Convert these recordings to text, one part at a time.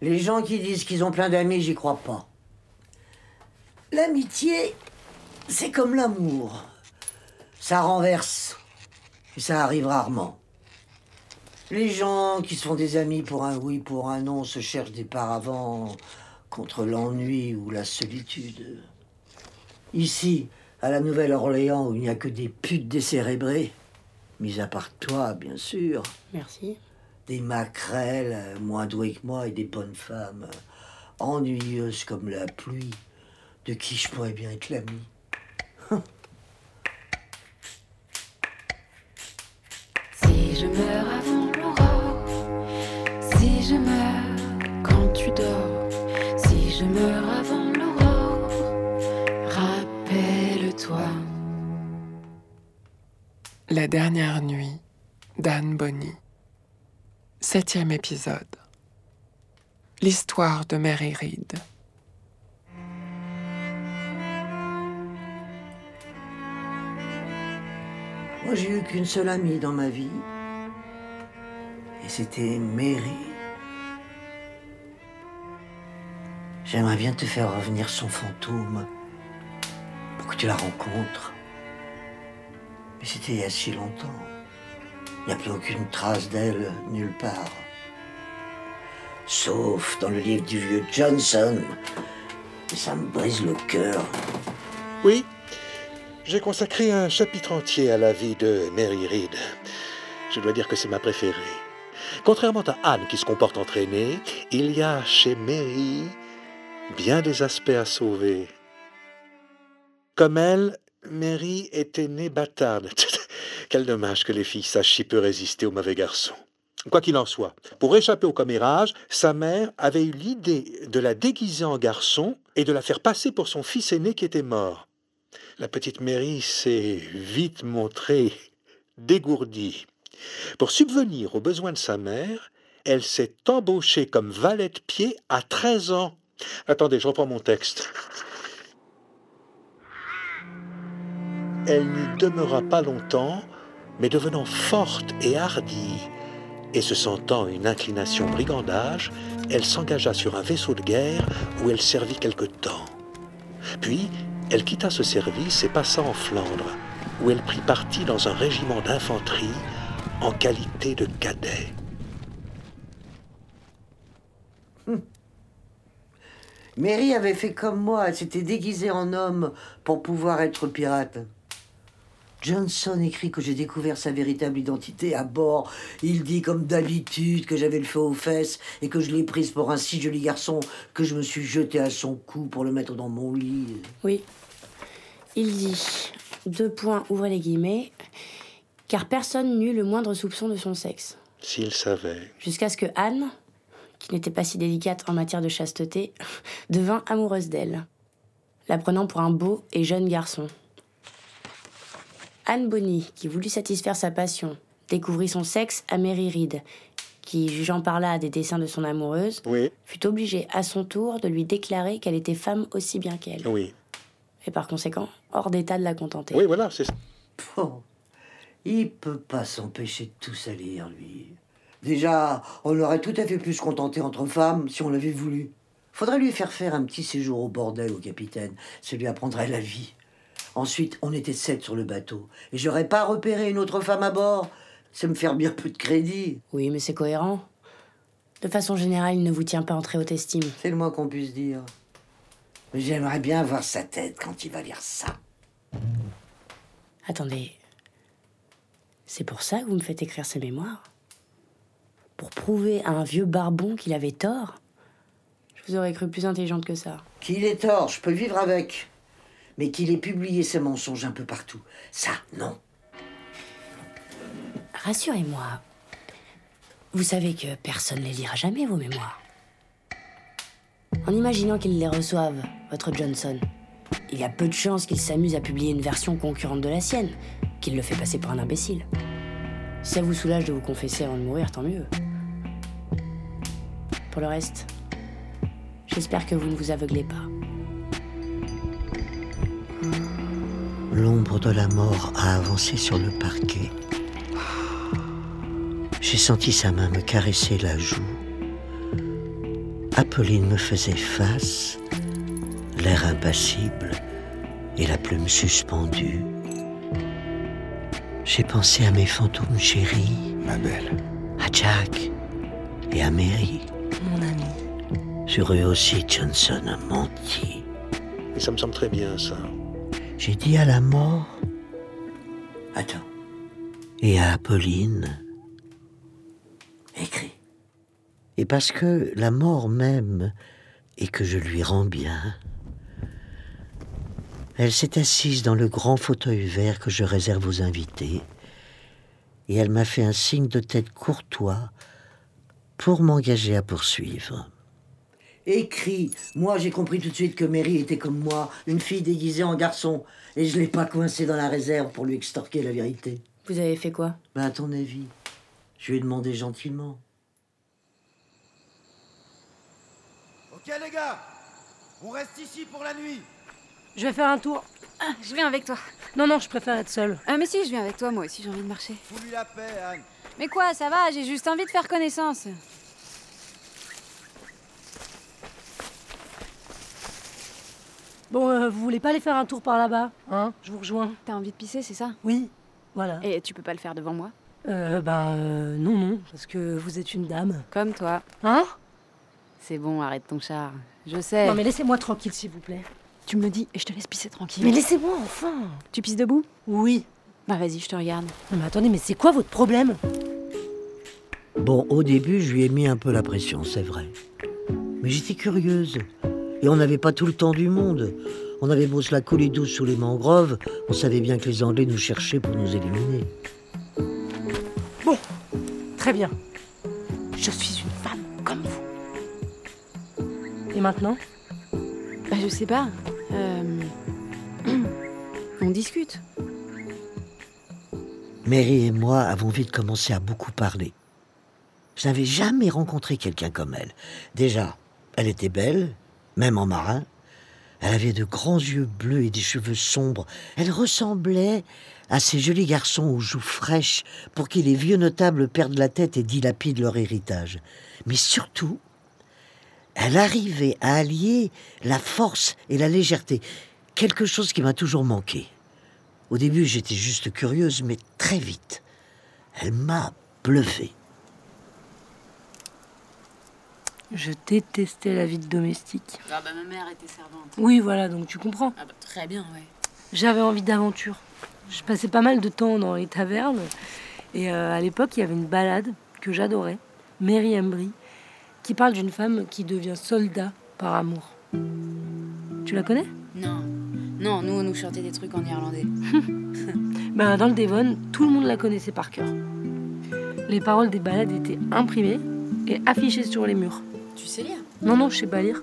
Les gens qui disent qu'ils ont plein d'amis, j'y crois pas. L'amitié, c'est comme l'amour. Ça renverse. Et ça arrive rarement. Les gens qui se font des amis pour un oui, pour un non, se cherchent des paravents contre l'ennui ou la solitude. Ici, à la Nouvelle-Orléans, où il n'y a que des putes décérébrées, mis à part toi, bien sûr, Merci. Des maquerelles euh, moins douées que moi et des bonnes femmes euh, ennuyeuses comme la pluie, de qui je pourrais bien être l'ami. Si je meurs avant l'aurore, si je meurs quand tu dors, si je meurs avant l'aurore, rappelle-toi. La dernière nuit d'Anne Bonny. Septième épisode. L'histoire de Mary Reed. Moi, j'ai eu qu'une seule amie dans ma vie. Et c'était Mary. J'aimerais bien te faire revenir son fantôme pour que tu la rencontres. Mais c'était il y a si longtemps. N'y a plus aucune trace d'elle nulle part. Sauf dans le livre du vieux Johnson. Et ça me brise le cœur. Oui, j'ai consacré un chapitre entier à la vie de Mary Reed. Je dois dire que c'est ma préférée. Contrairement à Anne qui se comporte entraînée, il y a chez Mary bien des aspects à sauver. Comme elle, Mary était née bâtarde. Quel dommage que les filles sachent si peu résister aux mauvais garçons. Quoi qu'il en soit, pour échapper au commérage, sa mère avait eu l'idée de la déguiser en garçon et de la faire passer pour son fils aîné qui était mort. La petite Mary s'est vite montrée dégourdie. Pour subvenir aux besoins de sa mère, elle s'est embauchée comme valet de pied à 13 ans. Attendez, je reprends mon texte. Elle n'y demeura pas longtemps, mais devenant forte et hardie, et se sentant une inclination brigandage, elle s'engagea sur un vaisseau de guerre où elle servit quelque temps. Puis, elle quitta ce service et passa en Flandre, où elle prit parti dans un régiment d'infanterie en qualité de cadet. Mary avait fait comme moi, elle s'était déguisée en homme pour pouvoir être pirate. Johnson écrit que j'ai découvert sa véritable identité à bord. Il dit comme d'habitude que j'avais le feu aux fesses et que je l'ai prise pour un si joli garçon que je me suis jeté à son cou pour le mettre dans mon lit. Oui. Il dit, deux points, ouvrez les guillemets, car personne n'eut le moindre soupçon de son sexe. S'il savait. Jusqu'à ce que Anne, qui n'était pas si délicate en matière de chasteté, devint amoureuse d'elle, la prenant pour un beau et jeune garçon. Anne Bonny, qui voulut satisfaire sa passion, découvrit son sexe à Mary Reed, qui, jugeant par là des dessins de son amoureuse, Oui, fut obligée à son tour de lui déclarer qu'elle était femme aussi bien qu'elle. oui. Et par conséquent, hors d'état de la contenter. Oui, voilà, c'est ça. Oh, il peut pas s'empêcher de tout salir, lui. Déjà, on aurait tout à fait pu se contenter entre femmes si on l'avait voulu. Faudrait lui faire faire un petit séjour au bordel au capitaine. Ça lui apprendrait la vie. Ensuite, on était sept sur le bateau. Et j'aurais pas repéré une autre femme à bord. C'est me faire bien peu de crédit. Oui, mais c'est cohérent. De façon générale, il ne vous tient pas en très haute estime. C'est le moins qu'on puisse dire. Mais j'aimerais bien voir sa tête quand il va lire ça. Attendez. C'est pour ça que vous me faites écrire ces mémoires Pour prouver à un vieux barbon qu'il avait tort Je vous aurais cru plus intelligente que ça. Qu'il ait tort, je peux vivre avec. Mais qu'il ait publié ses mensonges un peu partout. Ça, non. Rassurez-moi. Vous savez que personne ne les lira jamais, vos mémoires. En imaginant qu'il les reçoive, votre Johnson, il y a peu de chances qu'il s'amuse à publier une version concurrente de la sienne, qu'il le fait passer pour un imbécile. Si ça vous soulage de vous confesser avant de mourir, tant mieux. Pour le reste, j'espère que vous ne vous aveuglez pas. L'ombre de la mort a avancé sur le parquet. J'ai senti sa main me caresser la joue. Apolline me faisait face, l'air impassible et la plume suspendue. J'ai pensé à mes fantômes chéris, Ma belle. à Jack et à Mary. Mon ami. Sur eux aussi, Johnson a menti. Et ça me semble très bien, ça. J'ai dit à la mort. Attends. Et à Apolline. Écris. Et parce que la mort m'aime et que je lui rends bien, elle s'est assise dans le grand fauteuil vert que je réserve aux invités, et elle m'a fait un signe de tête courtois pour m'engager à poursuivre. Écris. Moi, j'ai compris tout de suite que Mary était comme moi, une fille déguisée en garçon, et je l'ai pas coincée dans la réserve pour lui extorquer la vérité. Vous avez fait quoi? Ben, à ton avis, je lui ai demandé gentiment. Ok les gars, on reste ici pour la nuit. Je vais faire un tour. Ah, je viens avec toi. Non, non, je préfère être seule. Ah mais si, je viens avec toi, moi aussi j'ai envie de marcher. Fous-lui la paix, Anne. Mais quoi, ça va, j'ai juste envie de faire connaissance. Bon, euh, vous voulez pas aller faire un tour par là-bas Hein? Je vous rejoins. T'as envie de pisser, c'est ça? Oui, voilà. Et tu peux pas le faire devant moi? Euh, ben, euh, non, non, parce que vous êtes une dame. Comme toi. Hein? C'est bon, arrête ton char. Je sais. Non, mais laissez-moi tranquille, s'il vous plaît. Tu me le dis et je te laisse pisser tranquille. Mais laissez-moi, enfin Tu pisses debout? Oui. Bah vas-y, je te regarde. Non, mais attendez, mais c'est quoi votre problème? Bon, au début, je lui ai mis un peu la pression, c'est vrai. Mais j'étais curieuse. Et on n'avait pas tout le temps du monde. On avait beau se la couler douce sous les mangroves, on savait bien que les Anglais nous cherchaient pour nous éliminer. Très bien. Je suis une femme comme vous. Et maintenant? Bah je sais pas. Euh... On discute. Mary et moi avons vite commencé à beaucoup parler. Je n'avais jamais rencontré quelqu'un comme elle. Déjà, elle était belle, même en marin. Elle avait de grands yeux bleus et des cheveux sombres. Elle ressemblait à ces jolis garçons aux joues fraîches pour qui les vieux notables perdent la tête et dilapident leur héritage. Mais surtout, elle arrivait à allier la force et la légèreté, quelque chose qui m'a toujours manqué. Au début, j'étais juste curieuse, mais très vite, elle m'a bluffé. Je détestais la vie de domestique. Ah bah ma mère était servante. Oui, voilà, donc tu comprends. Ah bah très bien, ouais. J'avais envie d'aventure. Je passais pas mal de temps dans les tavernes. Et euh, à l'époque, il y avait une balade que j'adorais, Mary Embry, qui parle d'une femme qui devient soldat par amour. Tu la connais? Non. Non, nous on nous chantait des trucs en irlandais. Ben, Dans le Devon, tout le monde la connaissait par cœur. Les paroles des ballades étaient imprimées et affichées sur les murs. Tu sais lire Non, non, je sais pas lire.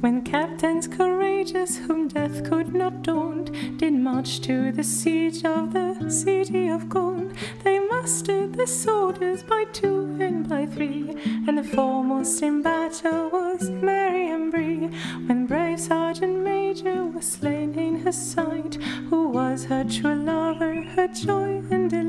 When captains courageous, whom death could not daunt, did march to the siege of the city of gold, they mustered the soldiers by two and by three, and the foremost in battle was Mary Embry. When brave Sergeant Major was slain in her sight, who was her true lover, her joy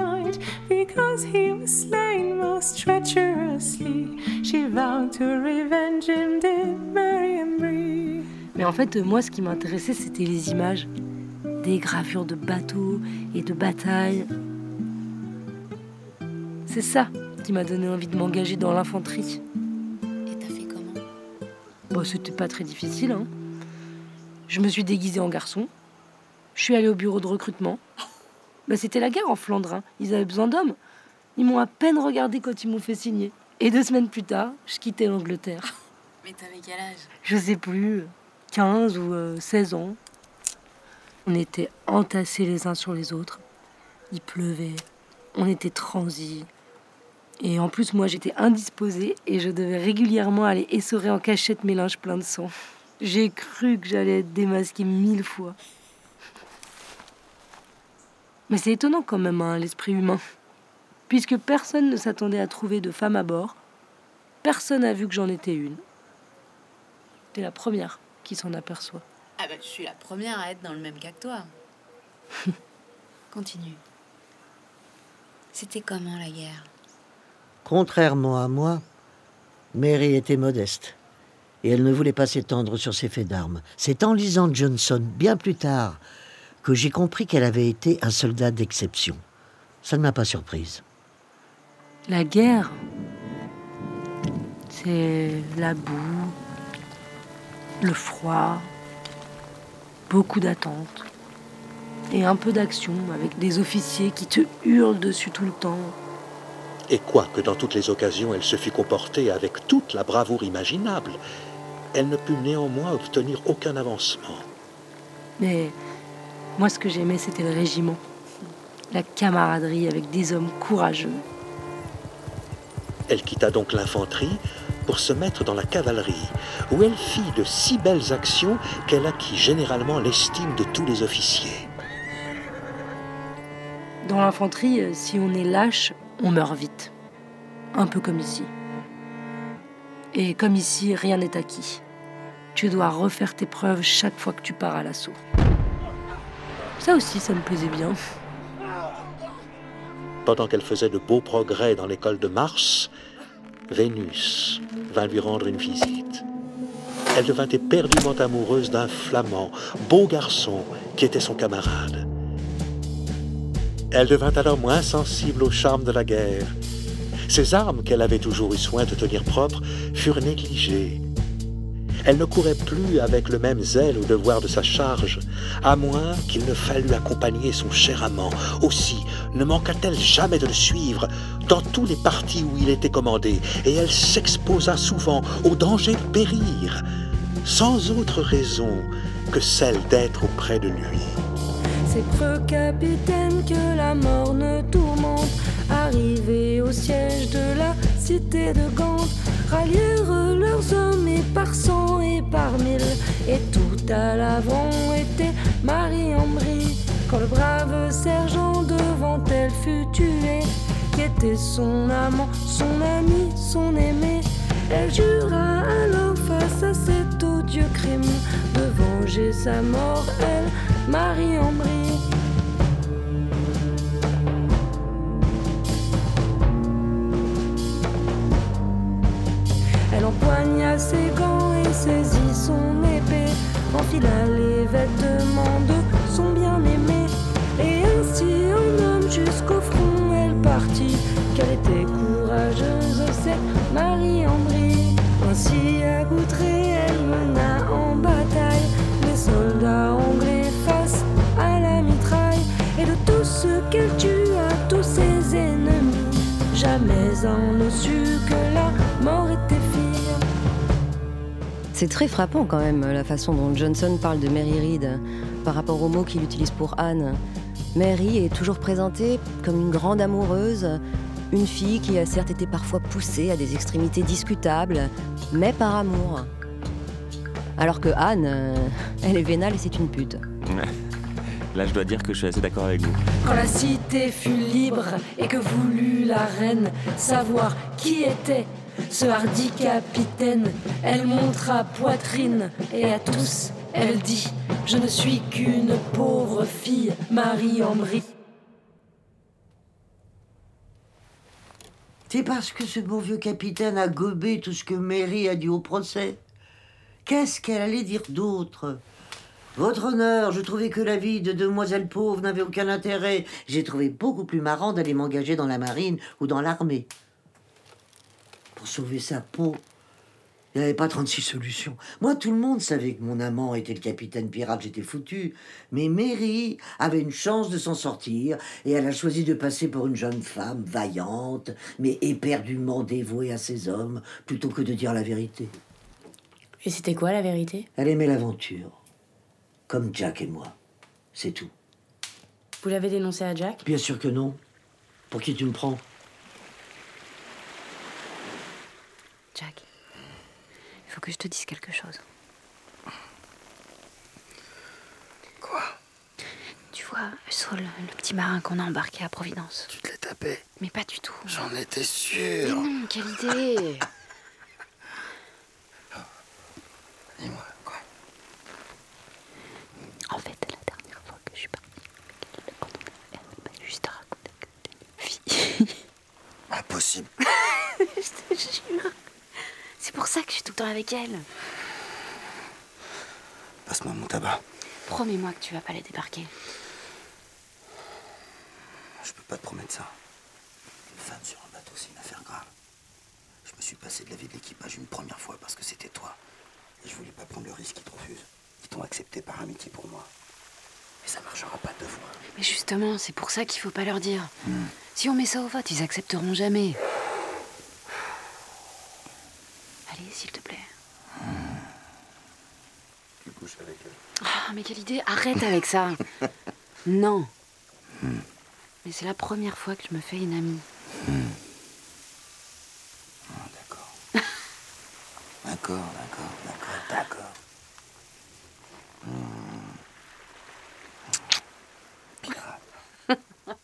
and delight, because he was slain most treacherously, she vowed to revenge him, did Mary Embry. Mais en fait, moi, ce qui m'intéressait, c'était les images. Des gravures de bateaux et de batailles. C'est ça qui m'a donné envie de m'engager dans l'infanterie. Et t'as fait comment? Bon, c'était pas très difficile, hein. Je me suis déguisée en garçon. Je suis allée au bureau de recrutement. Bah, c'était la guerre en Flandre. hein. Ils avaient besoin d'hommes. Ils m'ont à peine regardé quand ils m'ont fait signer. Et deux semaines plus tard, je quittais l'Angleterre. Mais t'avais quel âge? Je sais plus, 15 ou euh, 16 ans. On était entassés les uns sur les autres. Il pleuvait. On était transis. Et en plus, moi, j'étais indisposée et je devais régulièrement aller essorer en cachette mes linges pleins de sang. J'ai cru que j'allais être démasquée mille fois. Mais c'est étonnant quand même, hein, l'esprit humain. Puisque personne ne s'attendait à trouver de femme à bord, personne n'a vu que j'en étais une. T'es la première qui s'en aperçoit. Ah bah je suis la première à être dans le même cas que toi. Continue. C'était comment la guerre? Contrairement à moi, Mary était modeste Et elle ne voulait pas s'étendre sur ses faits d'armes. C'est en lisant Johnson, bien plus tard, que j'ai compris qu'elle avait été un soldat d'exception. Ça ne m'a pas surprise. La guerre, c'est la boue, le froid, beaucoup d'attentes et un peu d'action avec des officiers qui te hurlent dessus tout le temps. Et quoique dans toutes les occasions elle se fût comportée avec toute la bravoure imaginable, elle ne put néanmoins obtenir aucun avancement. Mais moi, ce que j'aimais, c'était le régiment. La camaraderie avec des hommes courageux. Elle quitta donc l'infanterie pour se mettre dans la cavalerie, où elle fit de si belles actions qu'elle acquit généralement l'estime de tous les officiers. Dans l'infanterie, euh, si on est lâche, on meurt vite. Un peu comme ici. Et comme ici, rien n'est acquis. Tu dois refaire tes preuves chaque fois que tu pars à l'assaut. Ça aussi, ça me plaisait bien. Pendant qu'elle faisait de beaux progrès dans l'école de Mars, Vénus vint lui rendre une visite. Elle devint éperdument amoureuse d'un flamand, beau garçon, qui était son camarade. Elle devint alors moins sensible au charme de la guerre. Ses armes, qu'elle avait toujours eu soin de tenir propres, furent négligées. Elle ne courait plus avec le même zèle au devoir de sa charge, à moins qu'il ne fallût accompagner son cher amant. Aussi ne manqua-t-elle jamais de le suivre dans tous les partis où il était commandé, et elle s'exposa souvent au danger de périr, sans autre raison que celle d'être auprès de lui. C'est preux capitaine que la mort ne tourmente. Arrivés au siège de la cité de Gand, rallièrent leurs hommes et par cent et par mille. Et tout à l'avant était Marie-Ambry. Quand le brave sergent devant elle fut tué, qui était son amant, son ami, son aimé. Elle jura alors face à cet odieux crime de venger sa mort, elle, Marie-Ambry. Elle empoigna ses gants et saisit son épée, enfila les vêtements C'est très frappant quand même la façon dont Johnson parle de Mary Read par rapport aux mots qu'il utilise pour Anne. Mary est toujours présentée comme une grande amoureuse, une fille qui a certes été parfois poussée à des extrémités discutables, mais par amour. Alors que Anne, euh, elle est vénale et c'est une pute. Là, je dois dire que je suis assez d'accord avec vous. Quand la cité fut libre et que voulut la reine savoir qui était ce hardi capitaine, elle montra poitrine et à tous elle dit Je ne suis qu'une pauvre fille, Marie-Ambry. C'est parce que ce bon vieux capitaine a gobé tout ce que Mary a dit au procès. Qu'est-ce qu'elle allait dire d'autre? Votre honneur, je trouvais que la vie de demoiselle pauvre n'avait aucun intérêt. J'ai trouvé beaucoup plus marrant d'aller m'engager dans la marine ou dans l'armée. Pour sauver sa peau, il n'y avait pas 36 solutions. Moi, tout le monde savait que mon amant était le capitaine pirate, j'étais foutu. Mais Mary avait une chance de s'en sortir, et elle a choisi de passer pour une jeune femme vaillante, mais éperdument dévouée à ses hommes, plutôt que de dire la vérité. Et c'était quoi la vérité? Elle aimait l'aventure, comme Jack et moi. C'est tout. Vous l'avez dénoncé à Jack? Bien sûr que non. Pour qui tu me prends Jack, il faut que je te dise quelque chose. Quoi? Tu vois, Saul, le petit marin qu'on a embarqué à Providence. Tu te l'es tapé? Mais pas du tout. J'en étais Mais sûr. non, quelle idée Dis-moi, quoi? En fait, la dernière fois que je suis partie, quand on a pas juste à raconter que t'es une fille. Impossible. je te jure. Ça que je suis tout le temps avec elle. Passe-moi mon tabac. Promets-moi que tu vas pas les débarquer. Je peux pas te promettre ça. Une femme sur un bateau, c'est une affaire grave. Je me suis passé de la vie de l'équipage une première fois parce que c'était toi. Et je voulais pas prendre le risque qu'ils te refusent. Ils t'ont accepté par amitié pour moi. Mais ça marchera pas deux fois. Mais justement, c'est pour ça qu'il faut pas leur dire. Si on met ça au vote, ils accepteront jamais. S'il te plaît. Tu couches avec elle. Ah, mais quelle idée Arrête avec ça Non. Mais c'est la première fois que je me fais une amie. D'accord, d'accord, d'accord, d'accord. Hmm. Pirate.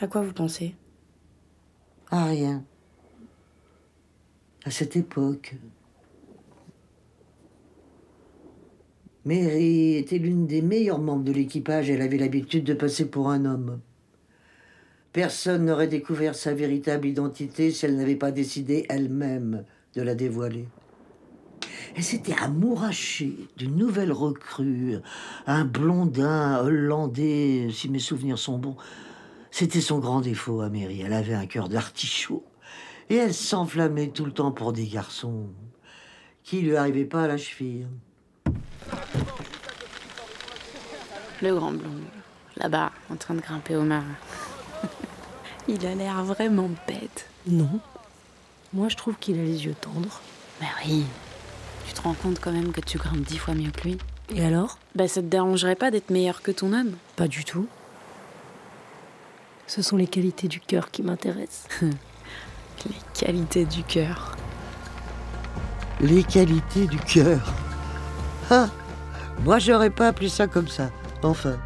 À quoi vous pensez? Ah, rien. À cette époque. Mary était l'une des meilleures membres de l'équipage. Elle avait l'habitude de passer pour un homme. Personne n'aurait découvert sa véritable identité si elle n'avait pas décidé elle-même de la dévoiler. Elle s'était amourachée d'une nouvelle recrue, un blondin hollandais, si mes souvenirs sont bons. C'était son grand défaut à Mary. Elle avait un cœur d'artichaut. Et elle s'enflammait tout le temps pour des garçons qui lui arrivaient pas à la cheville. Le grand blond, là-bas, en train de grimper au marin. Il a l'air vraiment bête. Non. Moi, je trouve qu'il a les yeux tendres. Mais oui. Tu te rends compte quand même que tu grimpes dix fois mieux que lui Et alors? Bah, ça te dérangerait pas d'être meilleur que ton homme? Pas du tout. Ce sont les qualités du cœur qui m'intéressent. Les qualités du cœur. Les qualités du cœur. Ah Moi, j'aurais pas appelé ça comme ça. Enfin.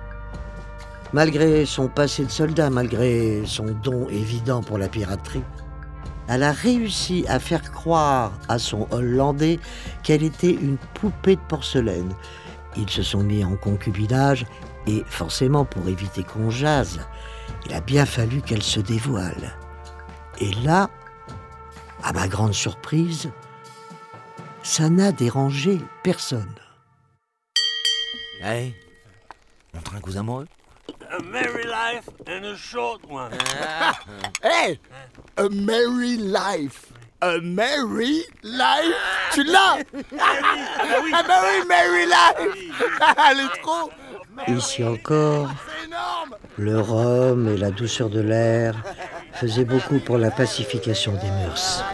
Malgré son passé de soldat, malgré son don évident pour la piraterie, elle a réussi à faire croire à son Hollandais qu'elle était une poupée de porcelaine. Ils se sont mis en concubinage et forcément pour éviter qu'on jase, il a bien fallu qu'elle se dévoile. Et là, à ma grande surprise, ça n'a dérangé personne. Hey, on trinque aux amoureux A merry life and a short one. Hey A merry life. A merry life. Tu l'as. A merry, merry life. Elle est trop Ici encore, le rhum et la douceur de l'air faisaient beaucoup pour la pacification des mœurs.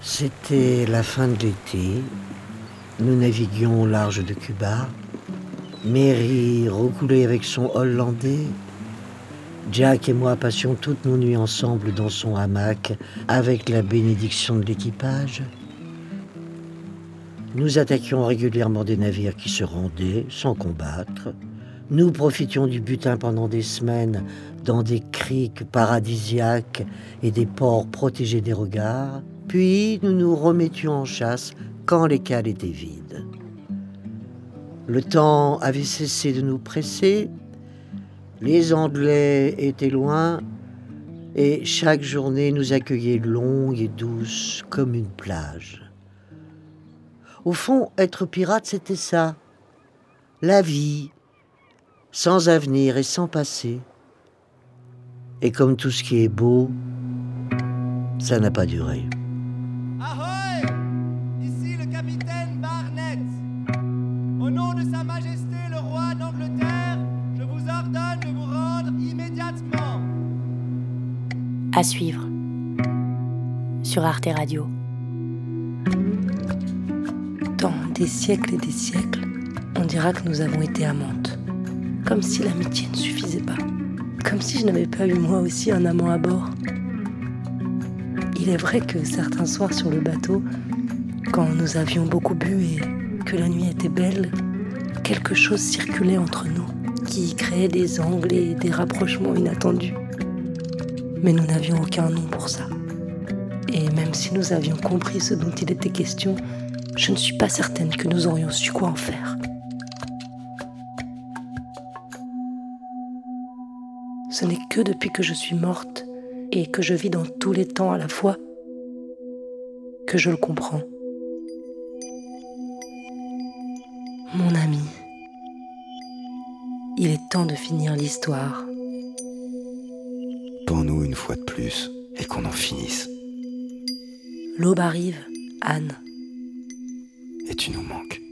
C'était la fin de l'été. Nous naviguions au large de Cuba. Mary recoulait avec son Hollandais. Jack et moi passions toutes nos nuits ensemble dans son hamac avec la bénédiction de l'équipage. Nous attaquions régulièrement des navires qui se rendaient sans combattre. Nous profitions du butin pendant des semaines dans des criques paradisiaques et des ports protégés des regards. Puis nous nous remettions en chasse quand les cales étaient vides. Le temps avait cessé de nous presser, les Anglais étaient loin, et chaque journée nous accueillait longue et douce comme une plage. Au fond, être pirate, c'était ça. La vie, sans avenir et sans passé. Et comme tout ce qui est beau, ça n'a pas duré. Ahoy Ici le capitaine Barnett. Au nom de Sa Majesté le roi d'Angleterre, je vous ordonne de vous rendre immédiatement. À suivre. Sur Arte Radio. Des siècles et des siècles, on dira que nous avons été amantes. Comme si l'amitié ne suffisait pas. Comme si je n'avais pas eu moi aussi un amant à bord. Il est vrai que certains soirs sur le bateau, quand nous avions beaucoup bu et que la nuit était belle, quelque chose circulait entre nous qui créait des angles et des rapprochements inattendus. Mais nous n'avions aucun nom pour ça. Et même si nous avions compris ce dont il était question, je ne suis pas certaine que nous aurions su quoi en faire. Ce n'est que depuis que je suis morte et que je vis dans tous les temps à la fois que je le comprends. Mon ami, il est temps de finir l'histoire. Pour nous une fois de plus et qu'on en finisse. L'aube arrive, Anne. Et tu nous manques.